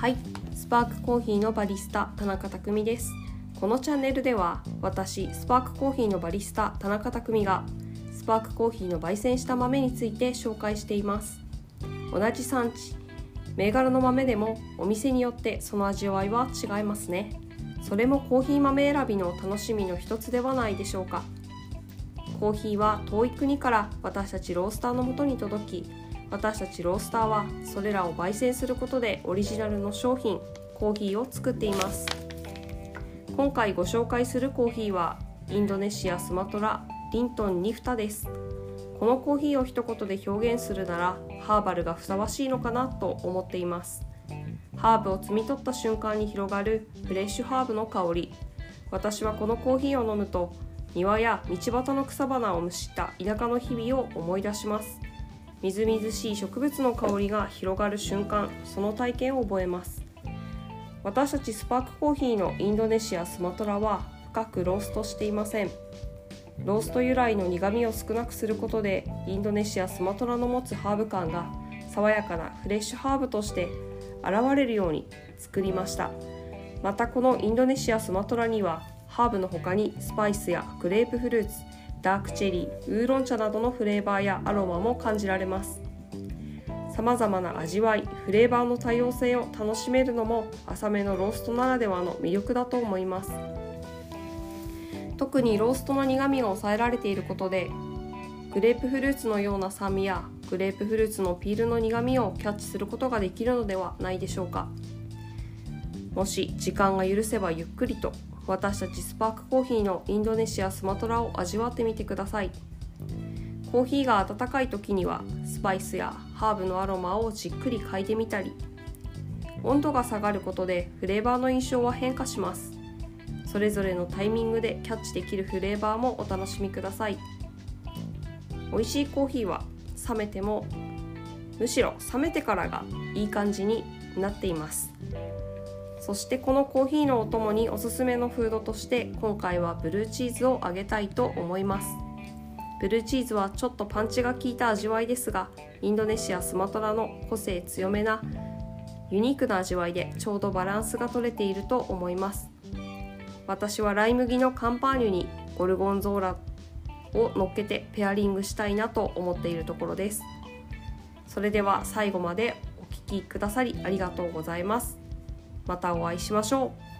はい、スパークコーヒーのバリスタ田中匠です。このチャンネルでは私スパークコーヒーのバリスタ田中匠がスパークコーヒーの焙煎した豆について紹介しています。同じ産地、銘柄の豆でもお店によってその味わいは違いますね。それもコーヒー豆選びの楽しみの一つではないでしょうか。コーヒーは遠い国から私たちロースターのもとに届き私たちロースターはそれらを焙煎することでオリジナルの商品コーヒーを作っています。今回ご紹介するコーヒーはインドネシアスマトラリントンニフタです。このコーヒーを一言で表現するならハーバルがふさわしいのかなと思っています。ハーブを摘み取った瞬間に広がるフレッシュハーブの香り。私はこのコーヒーを飲むと庭や道端の草花を蒸しった田舎の日々を思い出します。みずみずしい植物の香りが広がる瞬間その体験を覚えます。私たちスパークコーヒーのインドネシアスマトラは深くローストしていません。ロースト由来の苦みを少なくすることでインドネシアスマトラの持つハーブ感が爽やかなフレッシュハーブとして現れるように作りました。またこのインドネシアスマトラにはハーブの他にスパイスやグレープフルーツダークチェリーウーロン茶などのフレーバーやアロマも感じられます。さまざまな味わいフレーバーの多様性を楽しめるのも浅めのローストならではの魅力だと思います。特にローストの苦みが抑えられていることでグレープフルーツのような酸味やグレープフルーツのピールの苦みをキャッチすることができるのではないでしょうか。もし時間が許せばゆっくりと私たちスパークコーヒーのインドネシアスマトラを味わってみてください。コーヒーが温かい時にはスパイスやハーブのアロマをじっくり嗅いでみたり温度が下がることでフレーバーの印象は変化します。それぞれのタイミングでキャッチできるフレーバーもお楽しみください。美味しいコーヒーは冷めてもむしろ冷めてからがいい感じになっています。そしてこのコーヒーのお供におすすめのフードとして今回はブルーチーズをあげたいと思います。ブルーチーズはちょっとパンチが効いた味わいですがインドネシア・スマトラの個性強めなユニークな味わいでちょうどバランスが取れていると思います。私はライ麦のカンパーニュにゴルゴンゾーラを乗っけてペアリングしたいなと思っているところです。それでは最後までお聴きくださりありがとうございます。またお会いしましょう。